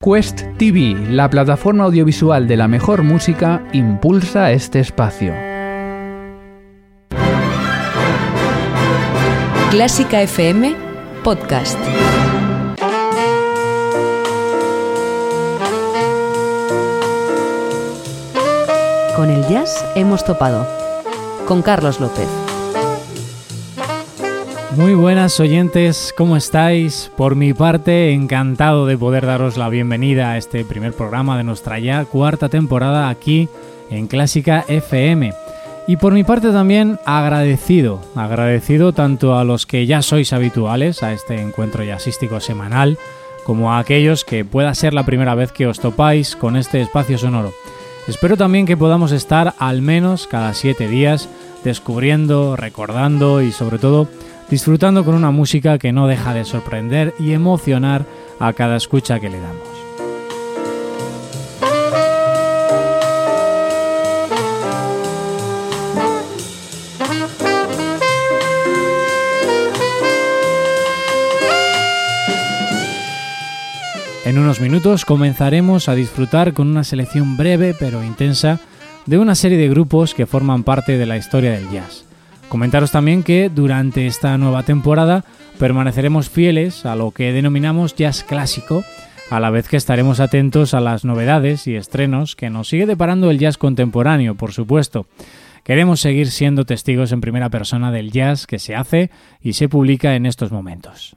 Quest TV, la plataforma audiovisual de la mejor música, impulsa este espacio. Clásica FM Podcast. Con el jazz hemos topado. Con Carlos López. Muy buenas oyentes, ¿cómo estáis? Por mi parte, encantado de poder daros la bienvenida a este primer programa de nuestra ya cuarta temporada aquí en Clásica FM. Y por mi parte también agradecido, agradecido tanto a los que ya sois habituales a este encuentro jazzístico semanal, como a aquellos que pueda ser la primera vez que os topáis con este espacio sonoro. Espero también que podamos estar al menos cada siete días descubriendo, recordando y sobre todo disfrutando con una música que no deja de sorprender y emocionar a cada escucha que le damos. En unos minutos comenzaremos a disfrutar con una selección breve pero intensa de una serie de grupos que forman parte de la historia del jazz. Comentaros también que durante esta nueva temporada permaneceremos fieles a lo que denominamos jazz clásico, a la vez que estaremos atentos a las novedades y estrenos que nos sigue deparando el jazz contemporáneo, por supuesto. Queremos seguir siendo testigos en primera persona del jazz que se hace y se publica en estos momentos.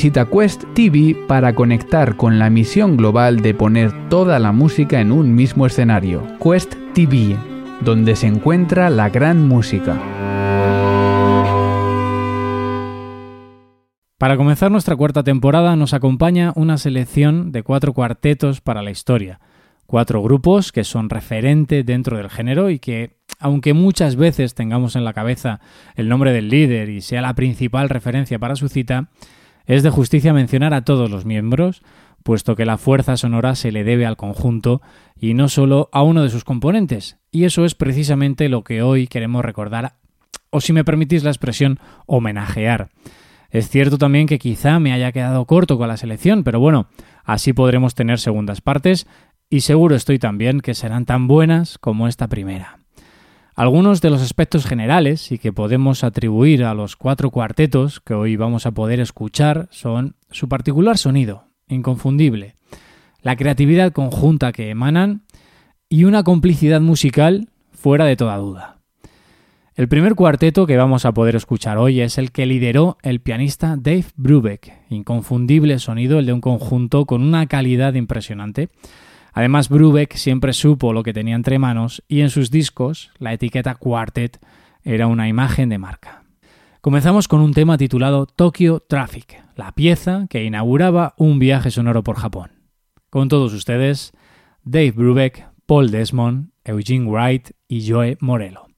Visita Quest TV para conectar con la misión global de poner toda la música en un mismo escenario. Quest TV, donde se encuentra la gran música. Para comenzar nuestra cuarta temporada nos acompaña una selección de cuatro cuartetos para la historia, cuatro grupos que son referente dentro del género y que, aunque muchas veces tengamos en la cabeza el nombre del líder y sea la principal referencia para su cita, es de justicia mencionar a todos los miembros, puesto que la fuerza sonora se le debe al conjunto y no solo a uno de sus componentes, y eso es precisamente lo que hoy queremos recordar, o si me permitís la expresión, homenajear. Es cierto también que quizá me haya quedado corto con la selección, pero bueno, así podremos tener segundas partes y seguro estoy también que serán tan buenas como esta primera. Algunos de los aspectos generales y que podemos atribuir a los cuatro cuartetos que hoy vamos a poder escuchar son su particular sonido, inconfundible, la creatividad conjunta que emanan y una complicidad musical fuera de toda duda. El primer cuarteto que vamos a poder escuchar hoy es el que lideró el pianista Dave Brubeck, inconfundible sonido el de un conjunto con una calidad impresionante. Además, Brubeck siempre supo lo que tenía entre manos y en sus discos la etiqueta Quartet era una imagen de marca. Comenzamos con un tema titulado Tokyo Traffic, la pieza que inauguraba un viaje sonoro por Japón. Con todos ustedes, Dave Brubeck, Paul Desmond, Eugene Wright y Joe Morello.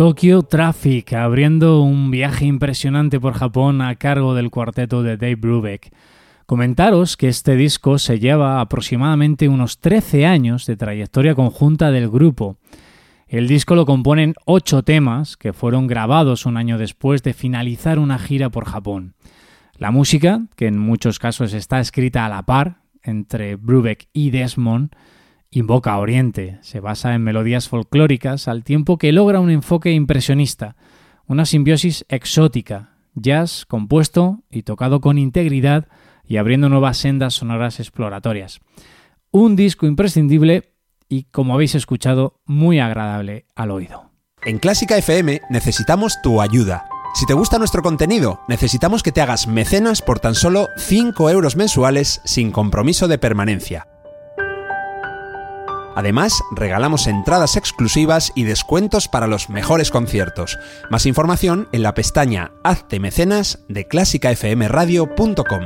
Tokyo Traffic, abriendo un viaje impresionante por Japón a cargo del cuarteto de Dave Brubeck. Comentaros que este disco se lleva aproximadamente unos 13 años de trayectoria conjunta del grupo. El disco lo componen ocho temas que fueron grabados un año después de finalizar una gira por Japón. La música, que en muchos casos está escrita a la par entre Brubeck y Desmond, invoca a Oriente, se basa en melodías folclóricas al tiempo que logra un enfoque impresionista, una simbiosis exótica, jazz compuesto y tocado con integridad y abriendo nuevas sendas sonoras exploratorias. Un disco imprescindible y, como habéis escuchado, muy agradable al oído. En Clásica FM necesitamos tu ayuda. Si te gusta nuestro contenido, necesitamos que te hagas mecenas por tan solo 5 euros mensuales sin compromiso de permanencia. Además, regalamos entradas exclusivas y descuentos para los mejores conciertos. Más información en la pestaña Hazte mecenas de clásicafmradio.com.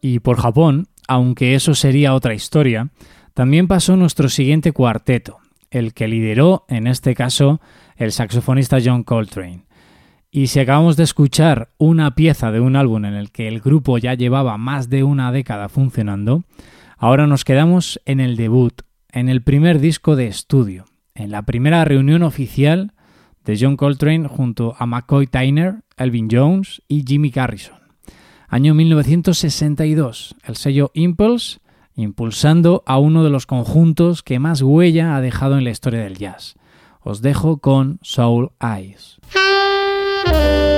Y por Japón, aunque eso sería otra historia, también pasó nuestro siguiente cuarteto, el que lideró, en este caso, el saxofonista John Coltrane. Y si acabamos de escuchar una pieza de un álbum en el que el grupo ya llevaba más de una década funcionando, ahora nos quedamos en el debut, en el primer disco de estudio, en la primera reunión oficial de John Coltrane junto a McCoy Tyner, Elvin Jones y Jimmy Garrison. Año 1962, el sello Impulse impulsando a uno de los conjuntos que más huella ha dejado en la historia del jazz. Os dejo con Soul Eyes. El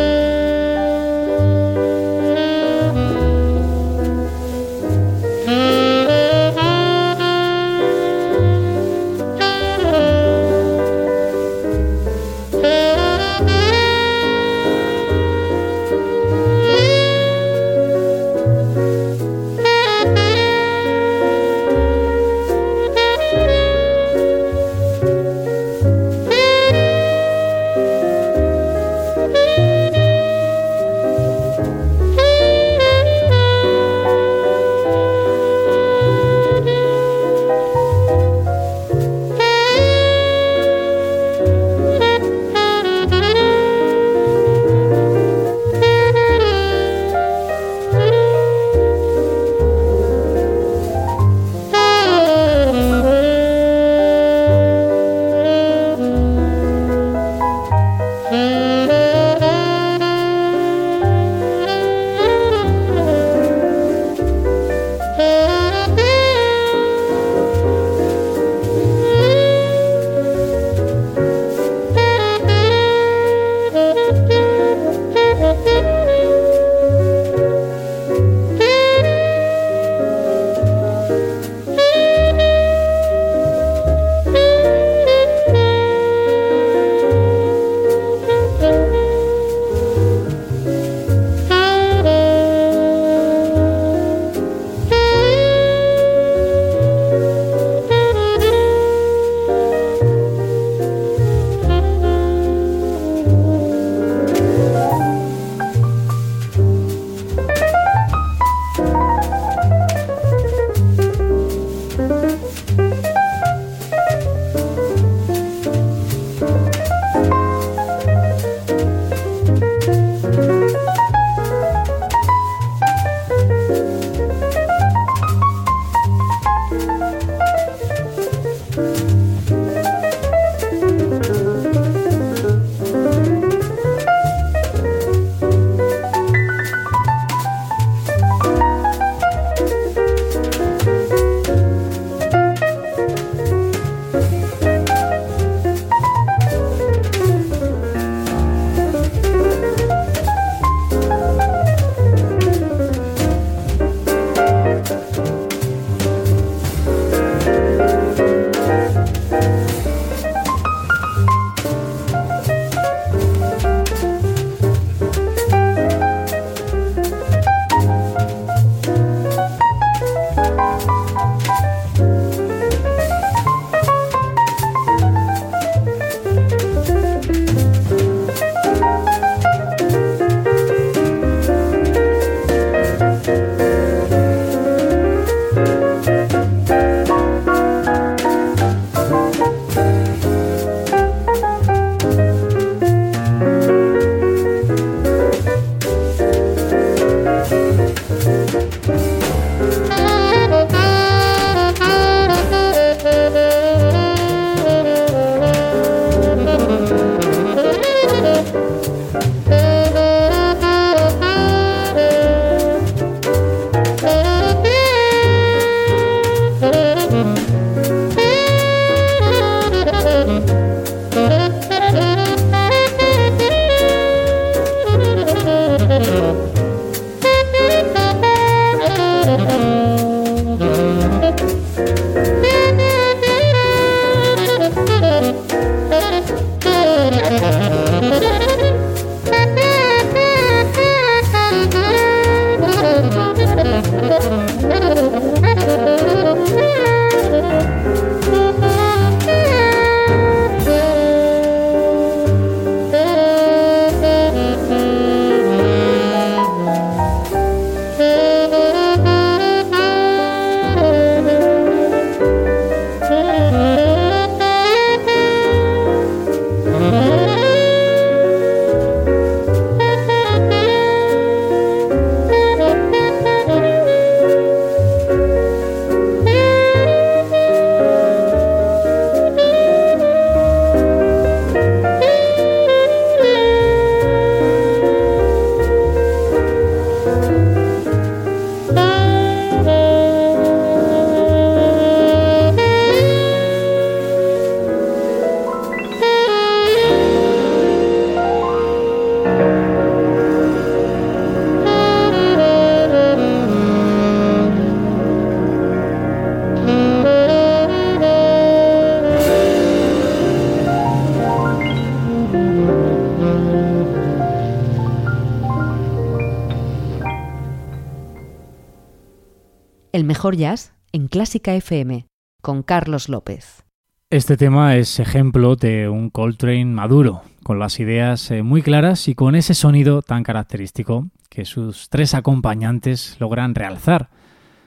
jazz en Clásica FM con Carlos López. Este tema es ejemplo de un Coltrane maduro, con las ideas eh, muy claras y con ese sonido tan característico que sus tres acompañantes logran realzar.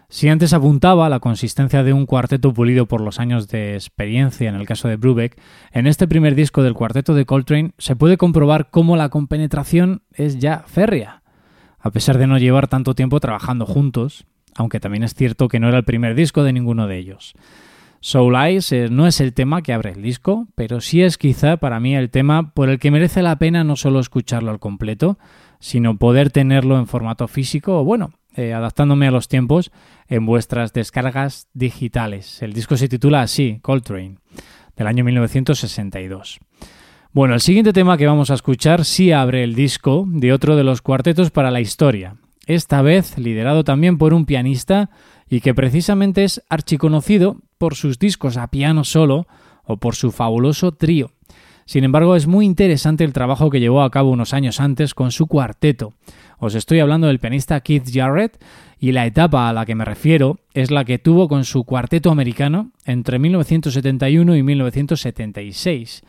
Si antes apuntaba a la consistencia de un cuarteto pulido por los años de experiencia en el caso de Brubeck, en este primer disco del cuarteto de Coltrane se puede comprobar cómo la compenetración es ya férrea. A pesar de no llevar tanto tiempo trabajando juntos, aunque también es cierto que no era el primer disco de ninguno de ellos. Soul Eyes eh, no es el tema que abre el disco, pero sí es quizá para mí el tema por el que merece la pena no solo escucharlo al completo, sino poder tenerlo en formato físico o bueno, eh, adaptándome a los tiempos en vuestras descargas digitales. El disco se titula así, Coltrane, del año 1962. Bueno, el siguiente tema que vamos a escuchar sí abre el disco de otro de los cuartetos para la historia, esta vez liderado también por un pianista y que precisamente es archiconocido por sus discos a piano solo o por su fabuloso trío. Sin embargo, es muy interesante el trabajo que llevó a cabo unos años antes con su cuarteto. Os estoy hablando del pianista Keith Jarrett y la etapa a la que me refiero es la que tuvo con su cuarteto americano entre 1971 y 1976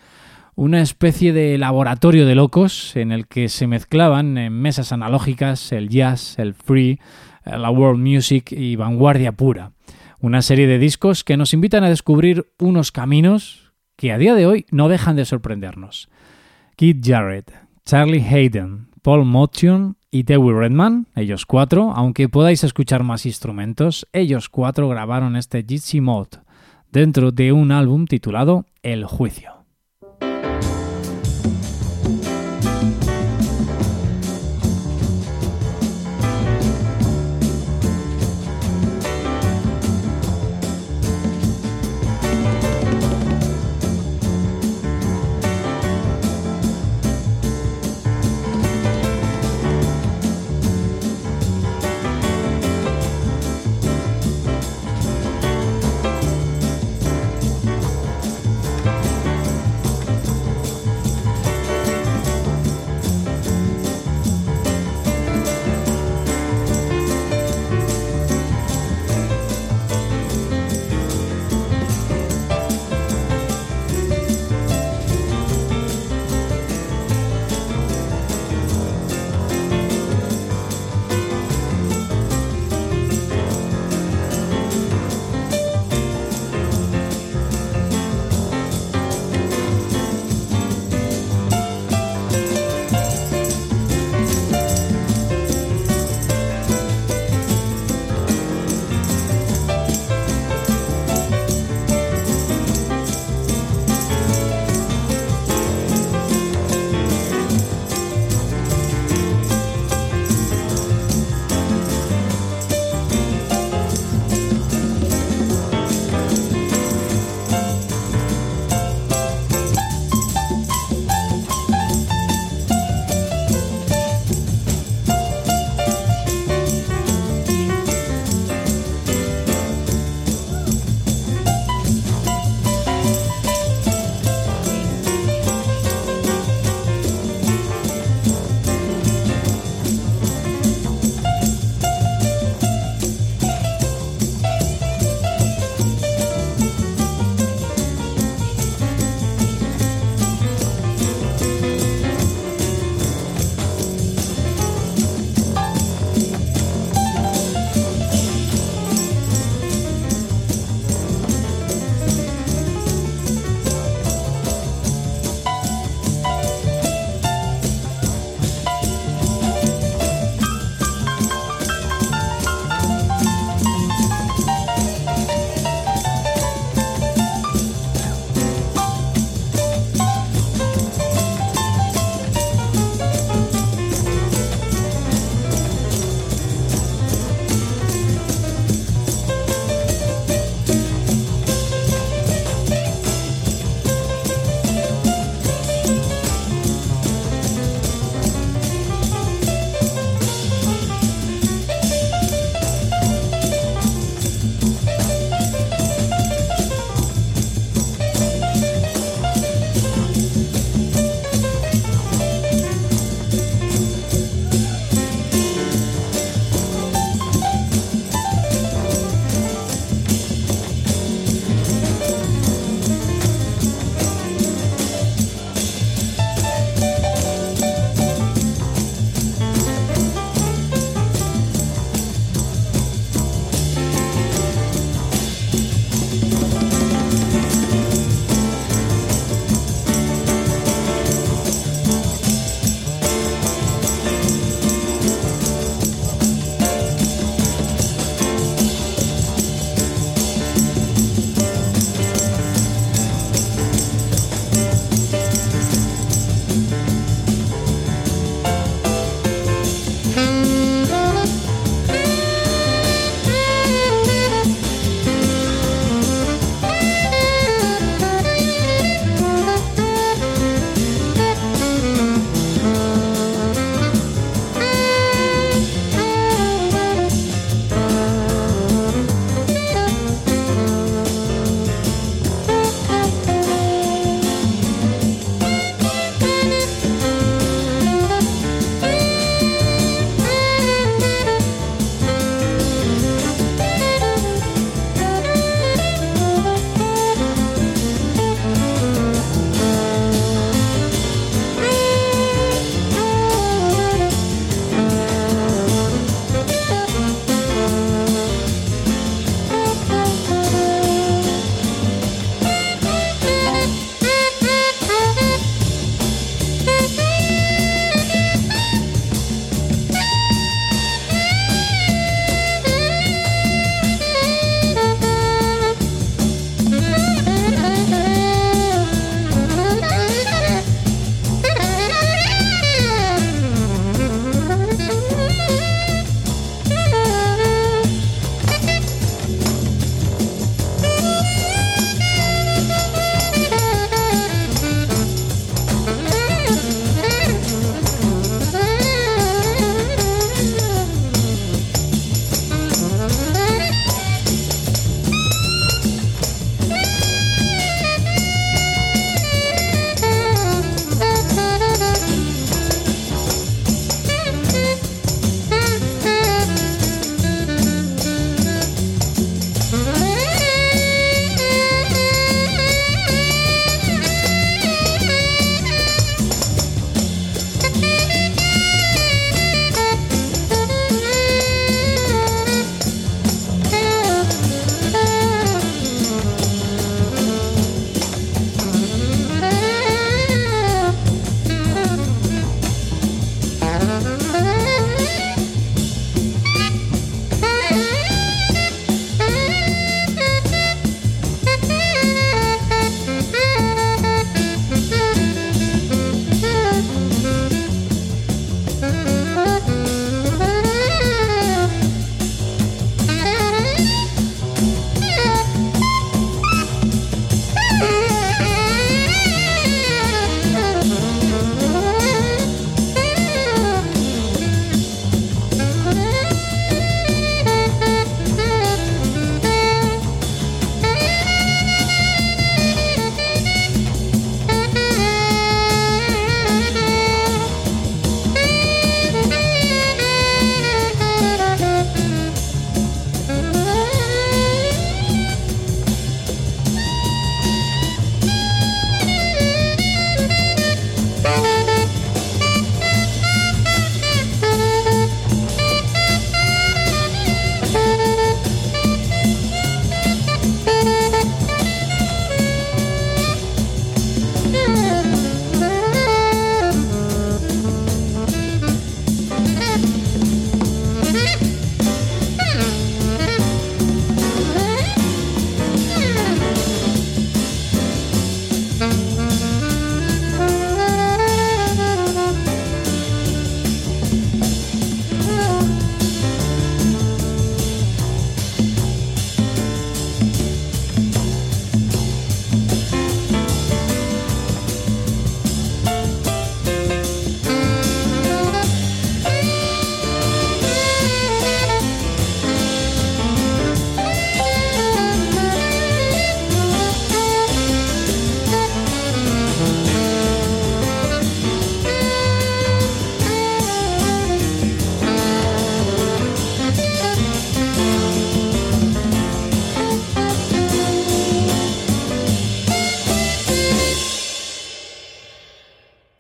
una especie de laboratorio de locos en el que se mezclaban en mesas analógicas el jazz, el free, la world music y vanguardia pura. Una serie de discos que nos invitan a descubrir unos caminos que a día de hoy no dejan de sorprendernos. Keith Jarrett, Charlie Hayden, Paul Motion y Dewey Redman, ellos cuatro, aunque podáis escuchar más instrumentos, ellos cuatro grabaron este Jitsi Mode dentro de un álbum titulado El Juicio.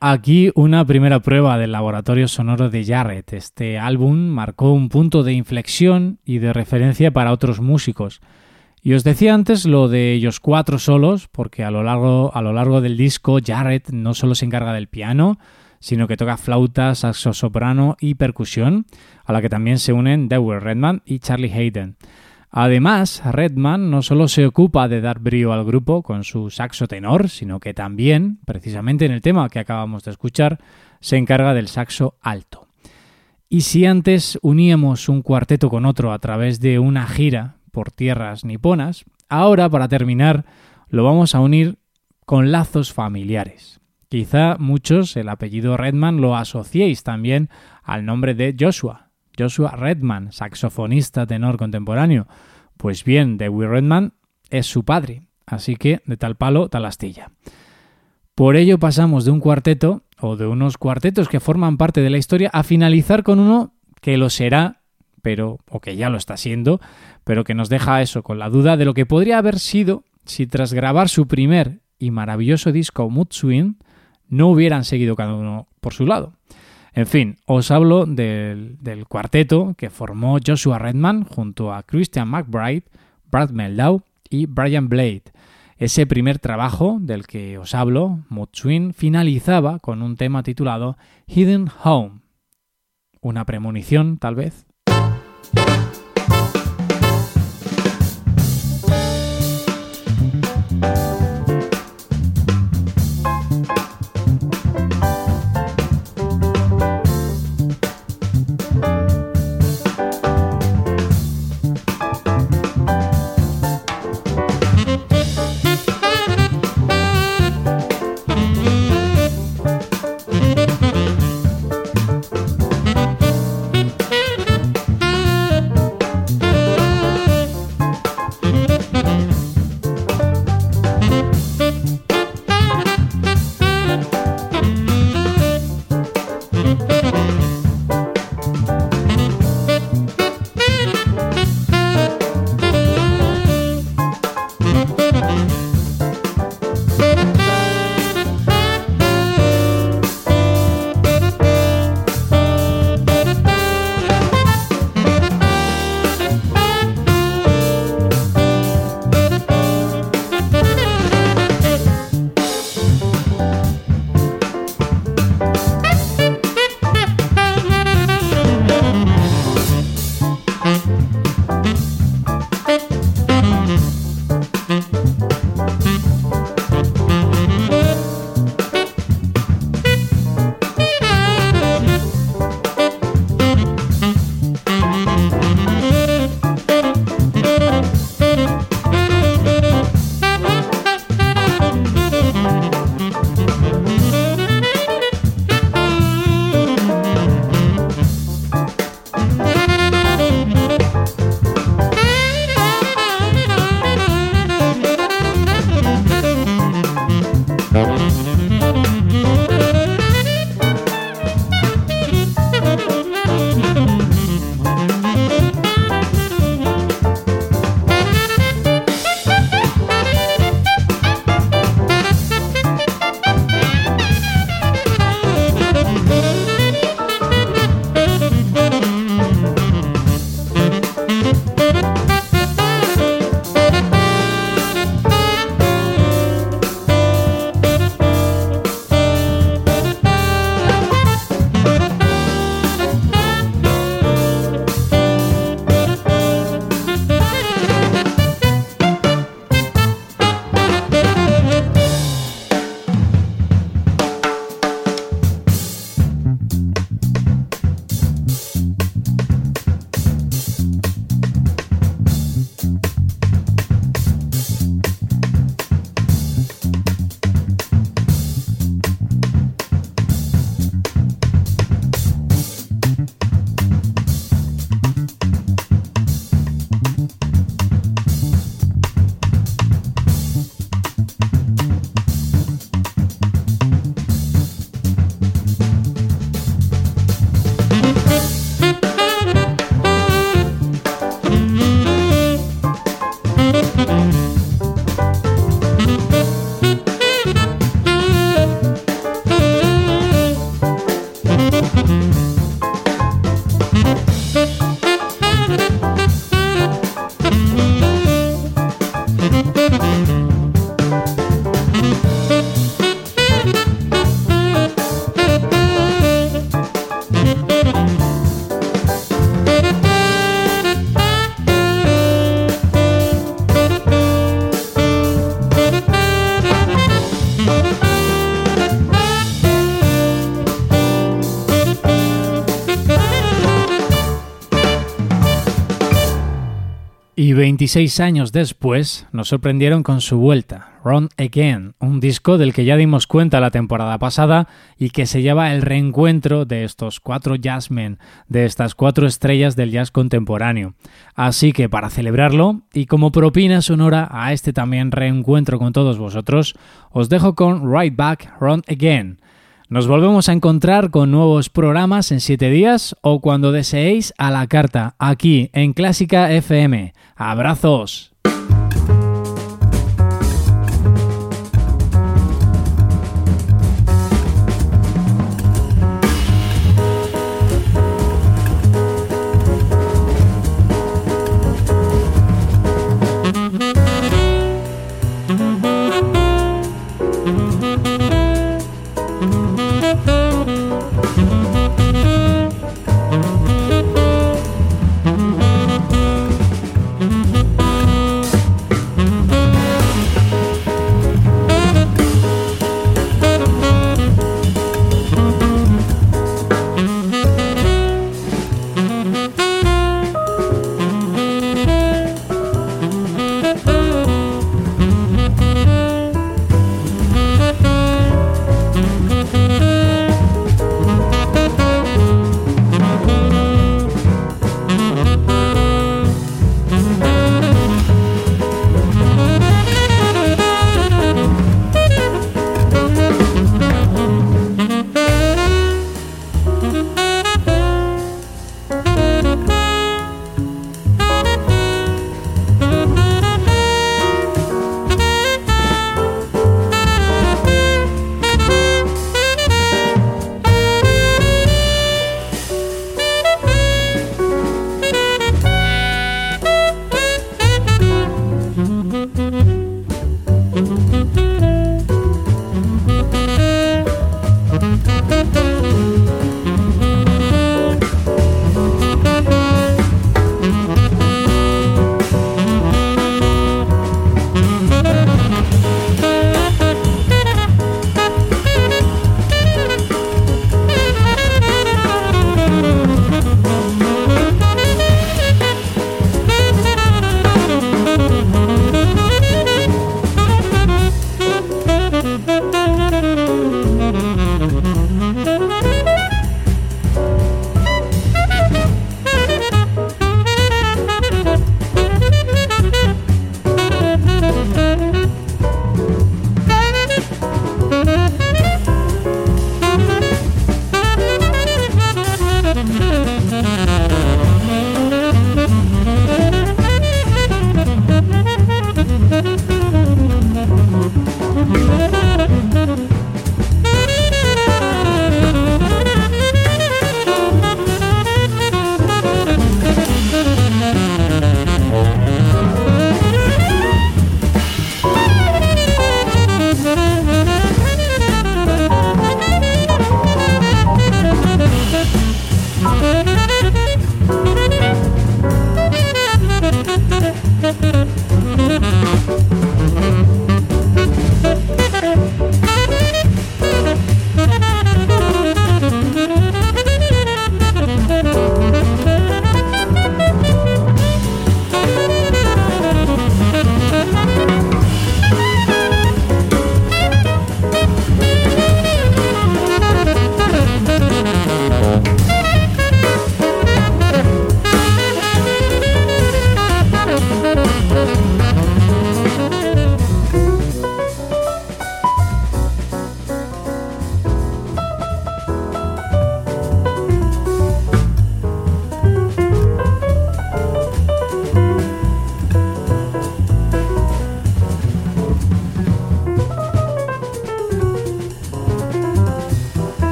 Aquí una primera prueba del laboratorio sonoro de Jarrett. Este álbum marcó un punto de inflexión y de referencia para otros músicos. Y os decía antes lo de ellos cuatro solos, porque a lo largo, a lo largo del disco Jarrett no solo se encarga del piano, sino que toca flauta, saxo soprano y percusión, a la que también se unen Dewey Redman y Charlie Hayden. Además, Redman no solo se ocupa de dar brío al grupo con su saxo tenor, sino que también, precisamente en el tema que acabamos de escuchar, se encarga del saxo alto. Y si antes uníamos un cuarteto con otro a través de una gira por tierras niponas, ahora, para terminar, lo vamos a unir con lazos familiares. Quizá muchos el apellido Redman lo asociéis también al nombre de Joshua, Joshua Redman, saxofonista tenor contemporáneo. Pues bien, Dewey Redman es su padre, así que de tal palo, tal astilla. Por ello pasamos de un cuarteto, o de unos cuartetos que forman parte de la historia, a finalizar con uno que lo será, pero, o que ya lo está siendo, pero que nos deja eso, con la duda de lo que podría haber sido si tras grabar su primer y maravilloso disco Mood Swing, no hubieran seguido cada uno por su lado. En fin, os hablo del, cuarteto que formó Joshua Redman junto a Christian McBride, Brad Meldau y Brian Blade. Ese primer trabajo del que os hablo, Mood finalizaba con un tema titulado Hidden Home. Una premonición, tal vez. 26 años después nos sorprendieron con su vuelta, Run Again, un disco del que ya dimos cuenta la temporada pasada y que se lleva el reencuentro de estos cuatro jazzmen, de estas cuatro estrellas del jazz contemporáneo. Así que para celebrarlo y como propina sonora a este también reencuentro con todos vosotros, os dejo con Right Back, Run Again. Nos volvemos a encontrar con nuevos programas en 7 días o cuando deseéis a la carta, aquí en Clásica FM. Abrazos.